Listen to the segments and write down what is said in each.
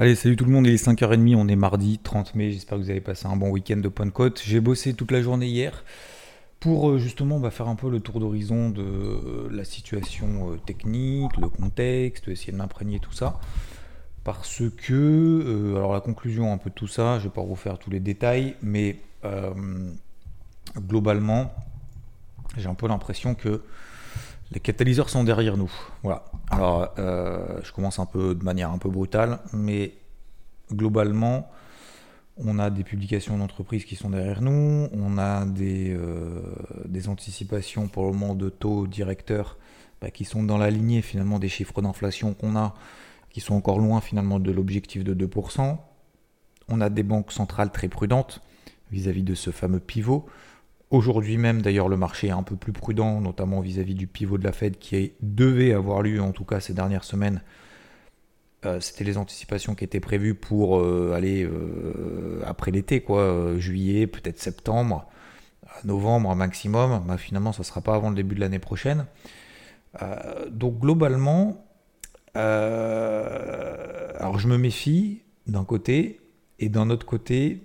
Allez, salut tout le monde, il est 5h30, on est mardi 30 mai, j'espère que vous avez passé un bon week-end de Pentecôte. J'ai bossé toute la journée hier pour euh, justement bah, faire un peu le tour d'horizon de euh, la situation euh, technique, le contexte, essayer de m'imprégner tout ça. Parce que, alors la conclusion un peu de tout ça, je ne vais pas vous faire tous les détails, mais globalement, j'ai un peu l'impression que les catalyseurs sont derrière nous. Voilà. Alors, euh, je commence un peu de manière un peu brutale, mais globalement, on a des publications d'entreprises qui sont derrière nous, on a des, euh, anticipations pour le moment de taux directeurs bah, qui sont dans la lignée finalement des chiffres d'inflation qu'on a, qui sont encore loin finalement de l'objectif de 2%. On a des banques centrales très prudentes vis à -vis de ce fameux pivot. Aujourd'hui même, d'ailleurs, le marché est un peu plus prudent, notamment vis-à-vis du pivot de la Fed qui devait avoir lieu, en tout cas ces dernières semaines. Euh, c'était les anticipations qui étaient prévues pour euh, aller euh, après l'été, quoi, juillet, peut-être septembre, novembre maximum. Bah, finalement, ça ne sera pas avant le début de l'année prochaine. donc globalement, alors je me méfie d'un côté, et d'un autre côté,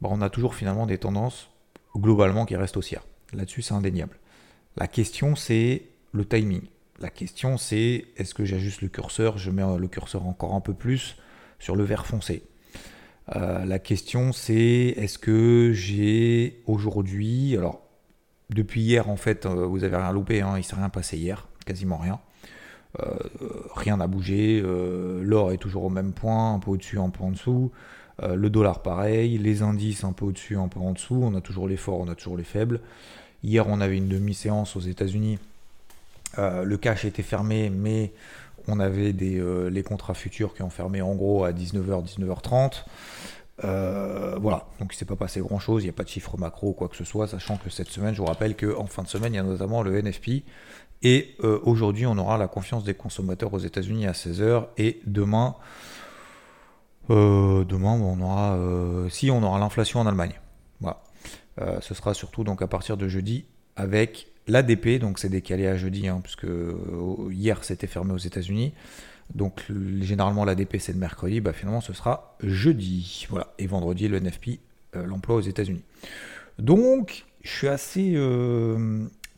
bah, on a toujours finalement des tendances globalement qui reste haussière. Là-dessus, c'est indéniable. La question, c'est le timing. La question, c'est est-ce que j'ajuste le curseur Je mets le curseur encore un peu plus sur le vert foncé. Euh, la question, c'est est-ce que j'ai aujourd'hui, alors depuis hier, en fait, euh, vous avez rien loupé, hein, il ne s'est rien passé hier, quasiment rien. Euh, rien n'a bougé, l'or est toujours au même point, un peu au-dessus, un peu en dessous. Euh, le dollar pareil, les indices un peu au-dessus, un peu en dessous, on a toujours les forts, on a toujours les faibles. Hier on avait une demi-séance aux États-Unis, euh, le cash était fermé, mais on avait euh, les contrats futurs qui ont fermé en gros à 19h, 19h30. voilà, donc il ne s'est pas passé grand chose, il n'y a pas de chiffre macro ou quoi que ce soit, sachant que cette semaine, je vous rappelle qu'en fin de semaine, il y a notamment le NFP. Et aujourd'hui, on aura la confiance des consommateurs aux États-Unis à 16h. Et demain, euh, demain, on aura, euh, si on aura l'inflation en Allemagne. Voilà. Euh, ce sera surtout donc à partir de jeudi avec l'ADP, donc c'est décalé à jeudi, hein, puisque hier c'était fermé aux États-Unis. Donc généralement l'ADP c'est le mercredi, bah, finalement ce sera jeudi. Voilà. Et vendredi le NFP, l'emploi aux États-Unis. Donc je suis assez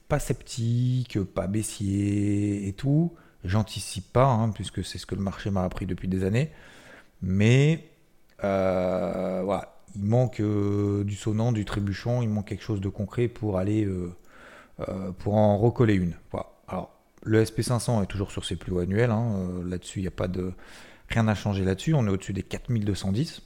pas sceptique, pas baissier et tout. J'anticipe pas, hein, puisque c'est ce que le marché m'a appris depuis des années. Mais euh, voilà, il manque euh, du sonnant, du trébuchon, il manque quelque chose de concret pour aller euh, pour en recoller une. Alors, le SP500 est toujours sur ses plus hauts annuels. Hein, là-dessus, il n'y a pas de rien n'a changé là-dessus. On est au-dessus des 4210.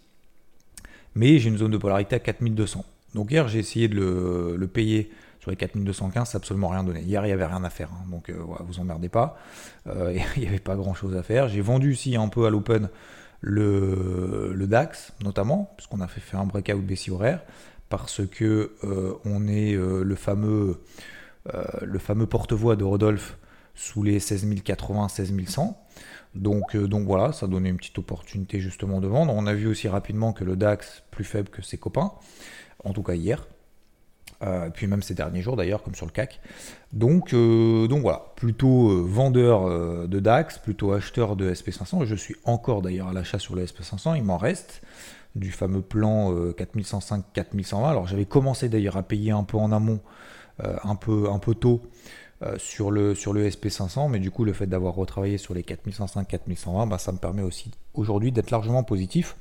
Mais j'ai une zone de polarité à 4200. Donc hier, j'ai essayé de le, payer sur les 4215, ça n'a absolument rien donné. Hier, il n'y avait rien à faire. Hein. donc, voilà, vous emmerdez pas. il n'y avait pas grand-chose à faire. J'ai vendu aussi un peu à l'open le, DAX notamment, puisqu'on a fait un breakout baissier horaire, parce que euh, on est euh, le fameux, euh, le fameux porte-voix de Rodolphe sous les 16 080, 16 100. Donc, donc voilà, ça donnait une petite opportunité justement de vendre. On a vu aussi rapidement que le DAX plus faible que ses copains, en tout cas hier. Euh, puis même ces derniers jours d'ailleurs, comme sur le CAC. Donc, euh, donc voilà, plutôt euh, vendeur de DAX, plutôt acheteur de SP500. Je suis encore d'ailleurs à l'achat sur le SP500, il m'en reste du fameux plan 4105-4120. Alors j'avais commencé d'ailleurs à payer un peu en amont, un, peu, un peu tôt. sur, le, sur le SP500, mais du coup le fait d'avoir retravaillé sur les 4105-4120, bah, ça me permet aussi aujourd'hui d'être largement positif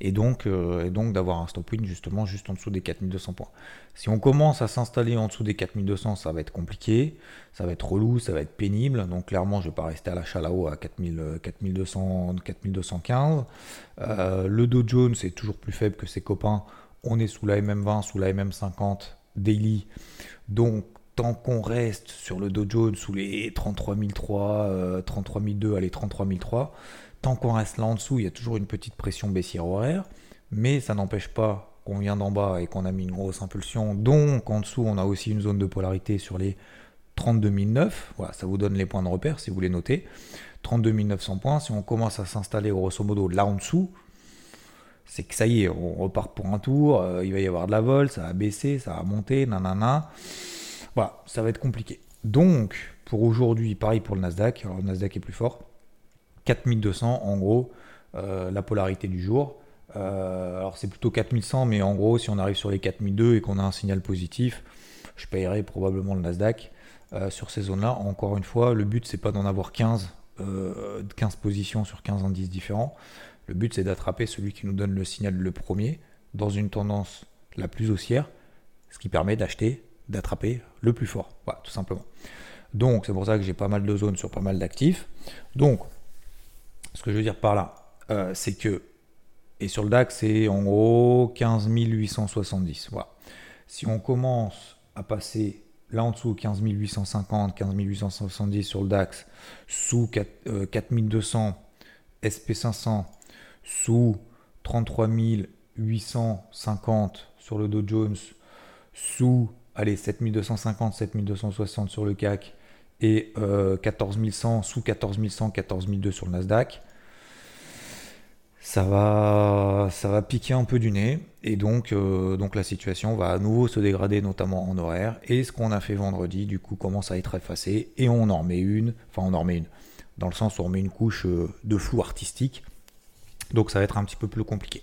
et donc, euh, donc d'avoir un stop win justement juste en dessous des 4200 points. Si on commence à s'installer en dessous des 4200, ça va être compliqué, ça va être relou, ça va être pénible. Donc clairement, je ne vais pas rester à l'achat là-haut à 4200, 4215. Euh, le Dow Jones est toujours plus faible que ses copains. On est sous la MM20, sous la MM50 daily. Donc tant qu'on reste sur le Dow Jones sous les 33003, 33002, allez 33003, Tant qu'on reste là en dessous, il y a toujours une petite pression baissière horaire, mais ça n'empêche pas qu'on vient d'en bas et qu'on a mis une grosse impulsion. Donc en dessous, on a aussi une zone de polarité sur les 32 009. Voilà, ça vous donne les points de repère si vous voulez noter. 32 900 points. Si on commence à s'installer grosso modo là en dessous, c'est que ça y est, on repart pour un tour. Euh, il va y avoir de la vol, ça va baisser, ça va monter, nanana. Voilà, ça va être compliqué. Donc, pour aujourd'hui, pareil pour le Nasdaq. Alors, le Nasdaq est plus fort. 4200, en gros, la polarité du jour. alors c'est plutôt 4100, mais en gros, si on arrive sur les 4002 et qu'on a un signal positif, je paierai probablement le Nasdaq sur ces zones-là. Encore une fois, le but c'est pas d'en avoir 15, 15 positions sur 15 indices différents. Le but c'est d'attraper celui qui nous donne le signal le premier dans une tendance la plus haussière, ce qui permet d'acheter, d'attraper le plus fort. Voilà, tout simplement. Donc c'est pour ça que j'ai pas mal de zones sur pas mal d'actifs. Donc, ce que je veux dire par là, euh, c'est que, et sur le DAX, c'est en gros 15 870. Voilà. Si on commence à passer là en dessous 15 850, 15 870 sur le DAX, sous 4200 SP500, sous 33 850 sur le Dow Jones, sous allez, 7250, 7260 sur le CAC et 14100, euh, sous 14100, 14002 sur le Nasdaq. Ça va, ça va piquer un peu du nez et donc, euh, donc la situation va à nouveau se dégrader, notamment en horaire. Et ce qu'on a fait vendredi, du coup, commence à être effacé et on en met une, enfin on en remet une, dans le sens où on met une couche euh, de flou artistique. Donc ça va être un petit peu plus compliqué.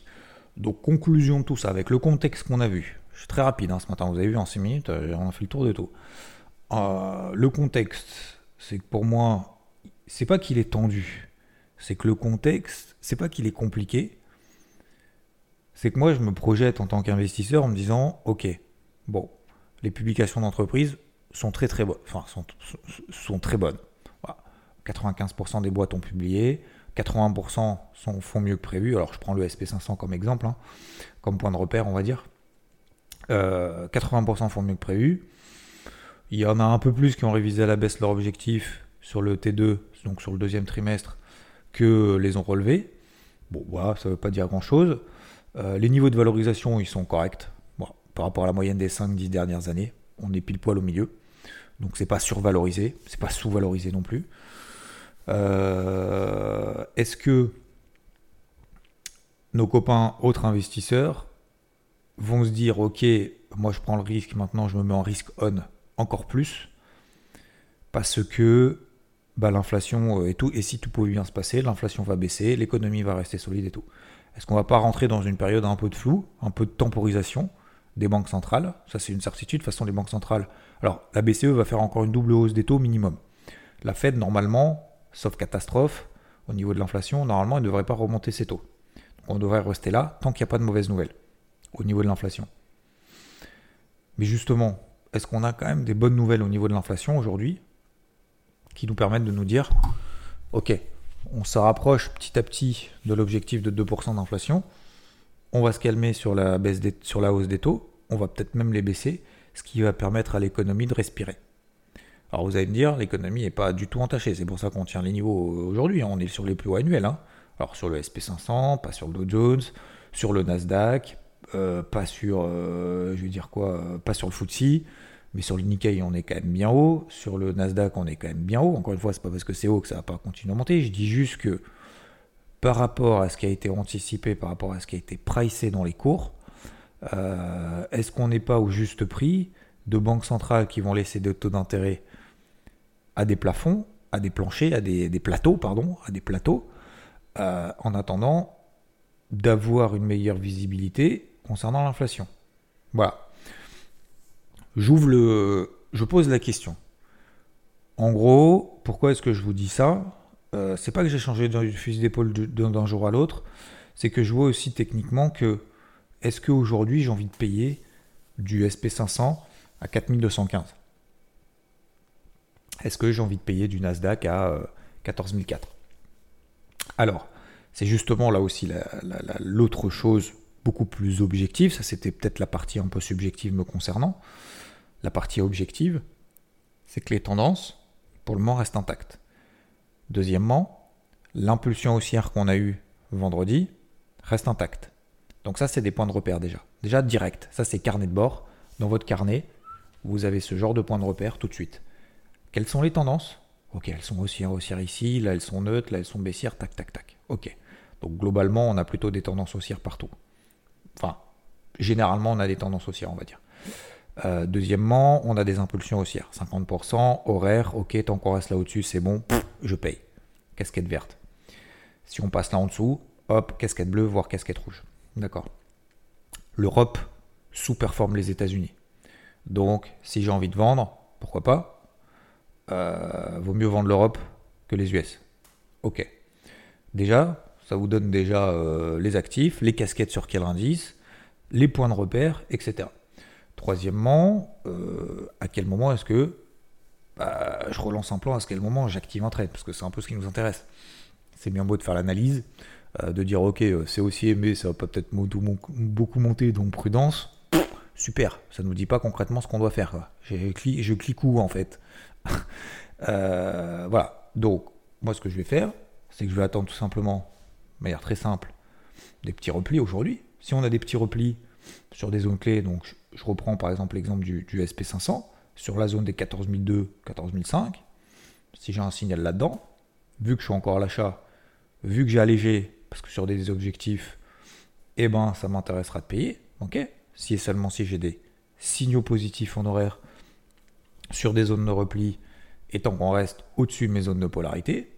Donc conclusion de tout ça, avec le contexte qu'on a vu, je suis très rapide hein, ce matin, vous avez vu en 6 minutes, euh, on a fait le tour de tout. Euh, le contexte, c'est que pour moi, c'est pas qu'il est tendu, c'est que le contexte, c'est pas qu'il est compliqué, c'est que moi je me projette en tant qu'investisseur en me disant, ok, bon, les publications d'entreprise sont très très bonnes, enfin sont, sont très bonnes. 95% des boîtes ont publié, 80% sont, font mieux que prévu. Alors je prends le SP500 comme exemple, hein, comme point de repère, on va dire. 80% euh, font mieux que prévu. Il y en a un peu plus qui ont révisé à la baisse leur objectif sur le T2, donc sur le deuxième trimestre, que les ont relevés. Bon, ça ne veut pas dire grand-chose. Euh, les niveaux de valorisation, ils sont corrects. par rapport à la moyenne des 5-10 dernières années, on est pile poil au milieu. Donc c'est pas survalorisé, c'est pas sous-valorisé non plus. Euh, est-ce que nos copains autres investisseurs vont se dire ok, moi je prends le risque, maintenant je me mets en risque on encore plus parce que bah, l'inflation et tout, et si tout pouvait bien se passer, l'inflation va baisser, l'économie va rester solide et tout. Est-ce qu'on va pas rentrer dans une période un peu de flou, un peu de temporisation des banques centrales? Ça c'est une certitude, de toute façon les banques centrales. Alors la BCE va faire encore une double hausse des taux minimum. La Fed normalement sauf catastrophe, au niveau de l'inflation, normalement, il ne devrait pas remonter ses taux. Donc on devrait rester là tant qu'il n'y a pas de mauvaises nouvelles au niveau de l'inflation. Mais justement, est-ce qu'on a quand même des bonnes nouvelles au niveau de l'inflation aujourd'hui qui nous permettent de nous dire, ok, on se rapproche petit à petit de l'objectif de 2% d'inflation, on va se calmer sur la, hausse des taux, on va peut-être même les baisser, ce qui va permettre à l'économie de respirer. Alors vous allez me dire, l'économie n'est pas du tout entachée, c'est pour ça qu'on tient les niveaux aujourd'hui, hein. on est sur les plus hauts annuels. Hein. Alors sur le SP500, pas sur le Dow Jones, sur le Nasdaq, euh, pas sur, euh, je vais dire quoi, euh, pas sur le FTSE, mais sur le Nikkei on est quand même bien haut, sur le Nasdaq on est quand même bien haut. Encore une fois, c'est pas parce que c'est haut que ça va pas continuer à monter. Je dis juste que par rapport à ce qui a été anticipé, par rapport à ce qui a été pricé dans les cours, est-ce qu'on n'est pas au juste prix de banques centrales qui vont laisser des taux d'intérêt à des plafonds, à des planchers, à des, plateaux, pardon, à des plateaux, en attendant d'avoir une meilleure visibilité concernant l'inflation. Voilà. J'ouvre le. Je pose la question. En gros, pourquoi est-ce que je vous dis ça? Euh, C'est pas que j'ai changé de fusil d'épaule d'un jour à l'autre, c'est que je vois aussi techniquement que est-ce qu'aujourd'hui j'ai envie de payer du SP500 à 4215 est-ce que j'ai envie de payer du Nasdaq à 14 euh, Alors, c'est justement là aussi l'autre chose beaucoup plus objective, ça c'était peut-être la partie un peu subjective me concernant. La partie objective, c'est que les tendances, pour le moment, restent intactes. Deuxièmement, l'impulsion haussière qu'on a eue vendredi reste intacte. Donc ça, c'est des points de repère déjà. Déjà direct, ça c'est carnet de bord. Dans votre carnet, vous avez ce genre de points de repère tout de suite. Quelles sont les tendances? Ok, elles sont haussières, haussières ici, là elles sont neutres, là elles sont baissières, tac, tac, tac. Ok. Donc globalement, on a plutôt des tendances haussières partout. Enfin, généralement, on a des tendances haussières, on va dire. Euh, deuxièmement, on a des impulsions haussières. 50%, horaire, ok, tant qu'on reste là au-dessus, c'est bon, je paye. Casquette verte. Si on passe là en dessous, hop, casquette bleue, voire casquette rouge. D'accord. L'Europe sous-performe les États-Unis. Donc, si j'ai envie de vendre, pourquoi pas euh, Vaut mieux vendre l'Europe que les US. Ok. Déjà, ça vous donne déjà euh, les actifs, les casquettes sur quel indice, les points de repère, etc. Troisièmement, euh, à quel moment est-ce que bah, je relance un plan, à quel moment j'active un trade, parce que c'est un peu ce qui nous intéresse. C'est bien beau de faire l'analyse, euh, de dire ok, c'est aussi aimé, ça va peut-être beaucoup monter, donc prudence. Super, ça ne nous dit pas concrètement ce qu'on doit faire. Je clique où en fait? Voilà, donc moi ce que je vais faire, c'est que je vais attendre tout simplement de manière très simple, des petits replis aujourd'hui. Si on a des petits replis sur des zones clés, donc je, reprends par exemple l'exemple du, SP500, sur la zone des 14002, 14005, si j'ai un signal là-dedans, vu que je suis encore à l'achat, vu que j'ai allégé, parce que sur des objectifs, eh ben ça m'intéressera de payer, ok? Si et seulement si j'ai des signaux positifs en horaire sur des zones de repli, et tant qu'on reste au-dessus de mes zones de polarité,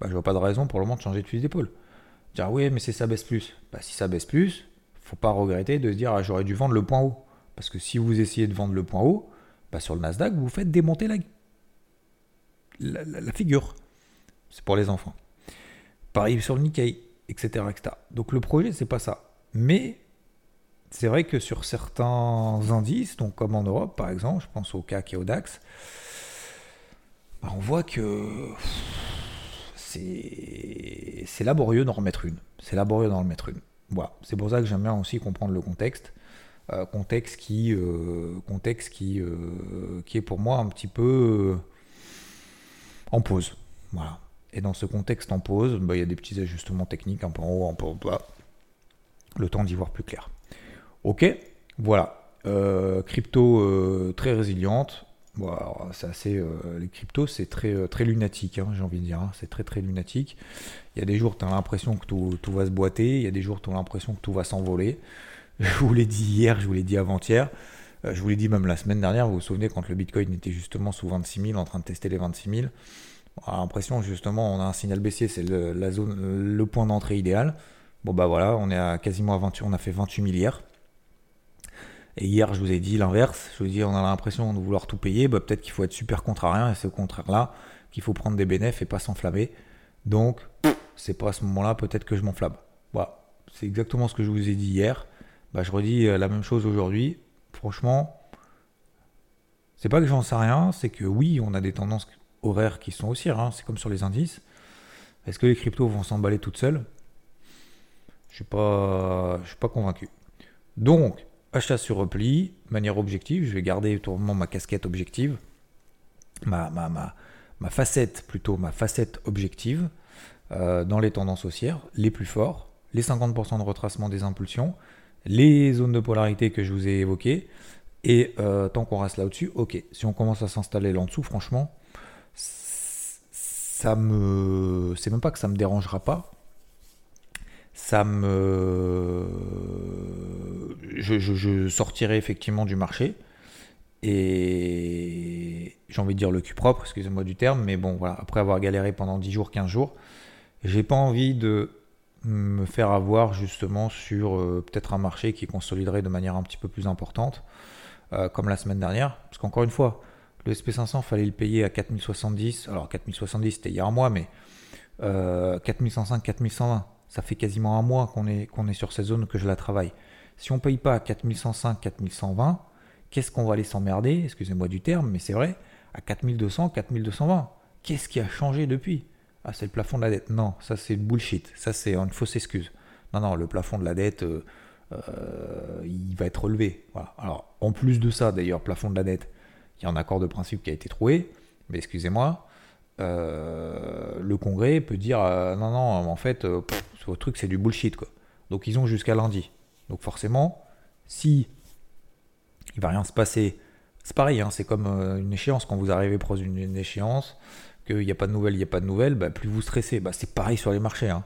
bah, je vois pas de raison pour le moment de changer de fusil d'épaule. Dire oui, mais c'est ça baisse plus. Bah, si ça baisse plus, faut pas regretter de se dire ah, j'aurais dû vendre le point haut. Parce que si vous essayez de vendre le point haut, bah, sur le Nasdaq, vous faites démonter la, la, figure. C'est pour les enfants. Pareil sur le Nikkei, etc. etc. Donc le projet, c'est pas ça. Mais c'est vrai que sur certains indices, donc comme en Europe par exemple, je pense au CAC et au DAX, bah, on voit que c'est laborieux d'en remettre une. C'est laborieux d'en remettre une. Voilà. C'est pour ça que j'aime bien aussi comprendre le contexte. Euh, contexte qui, euh, contexte qui, euh, qui est pour moi un petit peu en pause. Voilà. Et dans ce contexte en pause, bah, il y a des petits ajustements techniques, un peu en haut, un peu en bas. Le temps d'y voir plus clair. Ok, voilà. crypto très résiliente, Bon, c'est assez, euh, les cryptos, c'est très, euh, très lunatique, hein, j'ai envie de dire. Hein. c'est très, très lunatique. Il y a des jours, tu as l'impression que tout, va se boiter. Il y a des jours, tu as l'impression que tout va s'envoler. Je vous l'ai dit hier, je vous l'ai dit avant-hier. Euh, je vous l'ai dit même la semaine dernière. Vous vous souvenez, quand le Bitcoin était justement sous 26 000, en train de tester les 26 000. On a l'impression, justement, on a un signal baissier, c'est le, point d'entrée idéal. Bon, bah voilà, on est à quasiment à 28, on a fait 28 000 hier. Et hier, je vous ai dit l'inverse. Je vous ai dit, on a l'impression de vouloir tout payer. Bah, peut-être qu'il faut être super contrariant et c'est au contraire-là qu'il faut prendre des bénéfices et pas s'enflammer. Donc, c'est pas à ce moment-là peut-être que je m'enflamme. Voilà. C'est exactement ce que je vous ai dit hier. Bah, je redis euh, la même chose aujourd'hui. Franchement, c'est pas que j'en sais rien, c'est que oui, on a des tendances horaires qui sont aussi rares. C'est comme sur les indices. Est-ce que les cryptos vont s'emballer toutes seules? Je suis pas, je suis pas convaincu. Donc, achat sur repli, manière objective, je vais garder totalement ma casquette objective, ma, facette plutôt, ma facette objective euh, dans les tendances haussières, les plus forts, les 50% de retracement des impulsions, les zones de polarité que je vous ai évoquées, et euh, tant qu'on reste là au-dessus, ok. Si on commence à s'installer là en dessous, franchement, ça me. C'est même pas que ça me dérangera pas, ça me. Je, sortirai effectivement du marché. Et j'ai envie de dire le cul propre, excusez-moi du terme, mais bon, voilà, après avoir galéré pendant 10 jours, 15 jours, j'ai pas envie de me faire avoir justement sur euh, peut-être un marché qui consoliderait de manière un petit peu plus importante, euh, comme la semaine dernière. Parce qu'encore une fois, le SP500, fallait le payer à 4070. Alors 4070, c'était il y a un mois, mais euh, 4105, 4120 ça fait quasiment un mois qu'on est, qu'on est sur cette zone que je la travaille. Si on ne paye pas à 4105, 4120, qu'est-ce qu'on va aller s'emmerder Excusez-moi du terme, mais c'est vrai, à 4200, 4220. Qu'est-ce qui a changé depuis? Ah, c'est le plafond de la dette. Non, ça c'est bullshit. Ça c'est une fausse excuse. Non, non, le plafond de la dette, euh, euh, il va être relevé. Alors, en plus de ça, d'ailleurs, plafond de la dette, il y a un accord de principe qui a été trouvé. Mais excusez-moi, euh, le Congrès peut dire non, non, en fait, votre truc, c'est du bullshit, quoi. Donc ils ont jusqu'à lundi. Donc forcément, si il va rien se passer, c'est pareil, hein, c'est comme euh, une échéance. Quand vous arrivez proche d'une échéance, qu'il n'y a pas de nouvelles, il n'y a pas de nouvelles, bah, plus vous stressez. Bah, c'est pareil sur les marchés. Hein.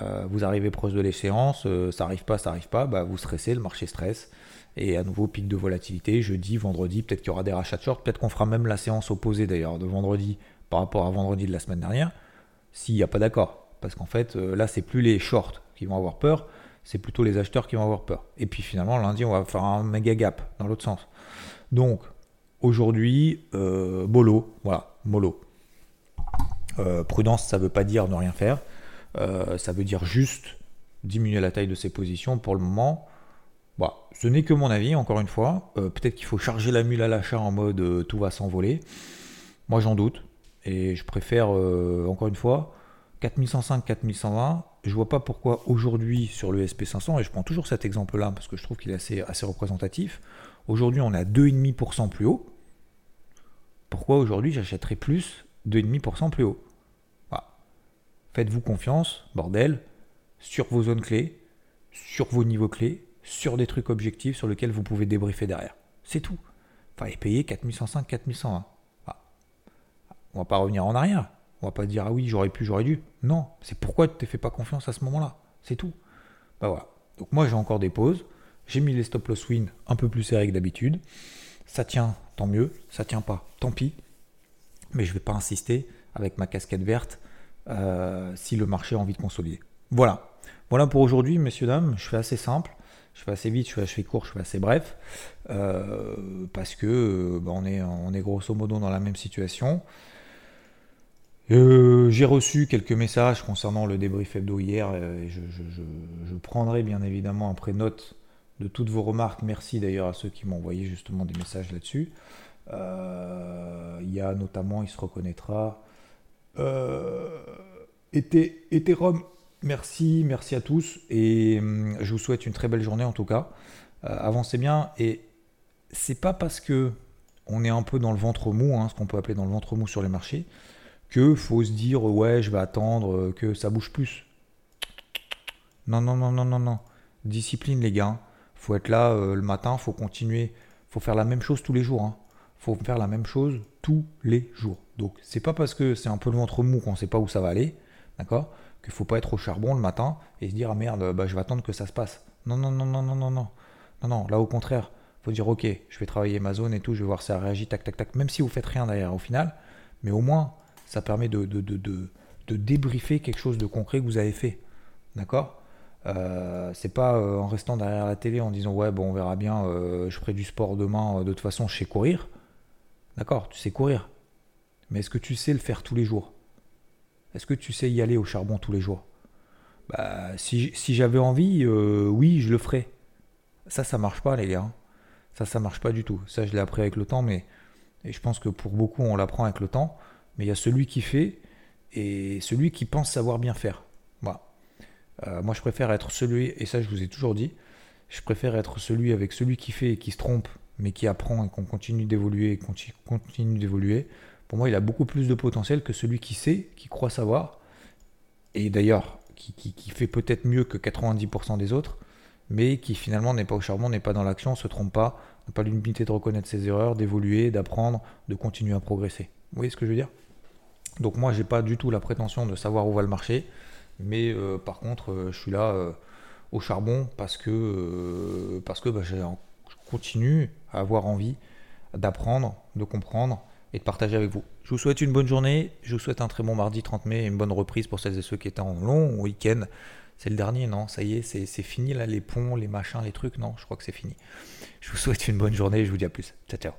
Euh, vous arrivez proche de l'échéance, euh, ça arrive pas, ça arrive pas, bah, vous stressez, le marché stresse. Et à nouveau, pic de volatilité, jeudi, vendredi, peut-être qu'il y aura des rachats de short, peut-être qu'on fera même la séance opposée d'ailleurs de vendredi par rapport à vendredi de la semaine dernière, s'il n'y a pas d'accord Parce qu'en fait, là, c'est plus les shorts qui vont avoir peur, c'est plutôt les acheteurs qui vont avoir peur. Et puis finalement, lundi, on va faire un méga gap dans l'autre sens. Donc, aujourd'hui, euh, voilà, mollo. Euh, prudence, ça ne veut pas dire ne rien faire. Euh, ça veut dire juste diminuer la taille de ses positions pour le moment. Bah, ce n'est que mon avis, encore une fois. Peut-être qu'il faut charger la mule à l'achat en mode tout va s'envoler. Moi, j'en doute. Et je préfère, encore une fois, 4105, 4120, je vois pas pourquoi aujourd'hui sur le SP500, et je prends toujours cet exemple-là parce que je trouve qu'il est assez, représentatif, aujourd'hui on est à 2,5% plus haut. Pourquoi aujourd'hui j'achèterais plus 2,5% plus haut? Faites-vous confiance, bordel, sur vos zones clés, sur vos niveaux clés, sur des trucs objectifs sur lesquels vous pouvez débriefer derrière. C'est tout. Fallait payer 4105, 4120. On va pas revenir en arrière. On va pas dire ah oui, j'aurais pu, j'aurais dû. Non, c'est pourquoi tu t'es fait pas confiance à ce moment-là. C'est tout. Bah voilà. Donc moi j'ai encore des pauses. J'ai mis les stop loss win un peu plus serrés que d'habitude. Ça tient, tant mieux. Ça tient pas, tant pis. Mais je vais pas insister avec ma casquette verte euh, si le marché a envie de consolider. Voilà. Voilà pour aujourd'hui, messieurs, dames. Je fais assez simple. Je fais assez vite, je fais, court, je fais assez bref. Euh, parce que euh, bah, on, est, on est grosso modo dans la même situation. Euh, j'ai reçu quelques messages concernant le débrief hebdo hier. Et je, prendrai bien évidemment après note de toutes vos remarques. Merci d'ailleurs à ceux qui m'ont envoyé justement des messages là-dessus. Euh, il y a notamment, il se reconnaîtra, euh, Ethereum. Merci, merci à tous et je vous souhaite une très belle journée en tout cas. Avancez bien et c'est pas parce que on est un peu dans le ventre mou, hein, ce qu'on peut appeler dans le ventre mou sur les marchés, que faut se dire ouais je vais attendre euh, que ça bouge plus. Non non non non non non. Discipline les gars. Faut être là euh, le matin, faut continuer, faut faire la même chose tous les jours. Hein. Faut faire la même chose tous les jours. Donc c'est pas parce que c'est un peu le ventre mou qu'on sait pas où ça va aller, d'accord, qu'il faut pas être au charbon le matin et se dire ah merde bah, je vais attendre que ça se passe. Non non non non non non non non non là au contraire faut dire ok je vais travailler ma zone et tout, je vais voir si ça réagit tac tac tac même si vous faites rien derrière au final, mais au moins ça permet de, débriefer quelque chose de concret que vous avez fait. D'accord? Euh, C'est pas euh, en restant derrière la télé en disant ouais bon on verra bien, euh, je ferai du sport demain, de toute façon je sais courir. D'accord, tu sais courir. Mais est-ce que tu sais le faire tous les jours? Est-ce que tu sais y aller au charbon tous les jours? Bah, si, j'avais envie, oui, je le ferais. Ça, ça marche pas, les gars. Ça, ça marche pas du tout. Ça, je l'ai appris avec le temps, mais je pense que pour beaucoup, on l'apprend avec le temps mais il y a celui qui fait et celui qui pense savoir bien faire. Euh, moi, je préfère être celui, et ça, je vous ai toujours dit, je préfère être celui avec celui qui fait et qui se trompe, mais qui apprend et qu'on continue d'évoluer et continue d'évoluer. Pour moi, il a beaucoup plus de potentiel que celui qui sait, qui croit savoir, et d'ailleurs, qui, qui, fait peut-être mieux que 90% des autres, mais qui finalement n'est pas au charbon, n'est pas dans l'action, se trompe pas, n'a pas l'unité de reconnaître ses erreurs, d'évoluer, d'apprendre, de continuer à progresser. Vous voyez ce que je veux dire? Donc moi, j'ai pas du tout la prétention de savoir où va le marché, mais euh, par contre, euh, je suis là euh, au charbon parce que, parce que bah, je continue à avoir envie d'apprendre, de comprendre et de partager avec vous. Je vous souhaite une bonne journée, je vous souhaite un très bon mardi 30 mai et une bonne reprise pour celles et ceux qui étaient en long week-end. C'est le dernier, non? Ça y est, c'est fini là, les ponts, les machins, les trucs, non Je crois que c'est fini. Je vous souhaite une bonne journée et je vous dis à plus. Ciao, ciao.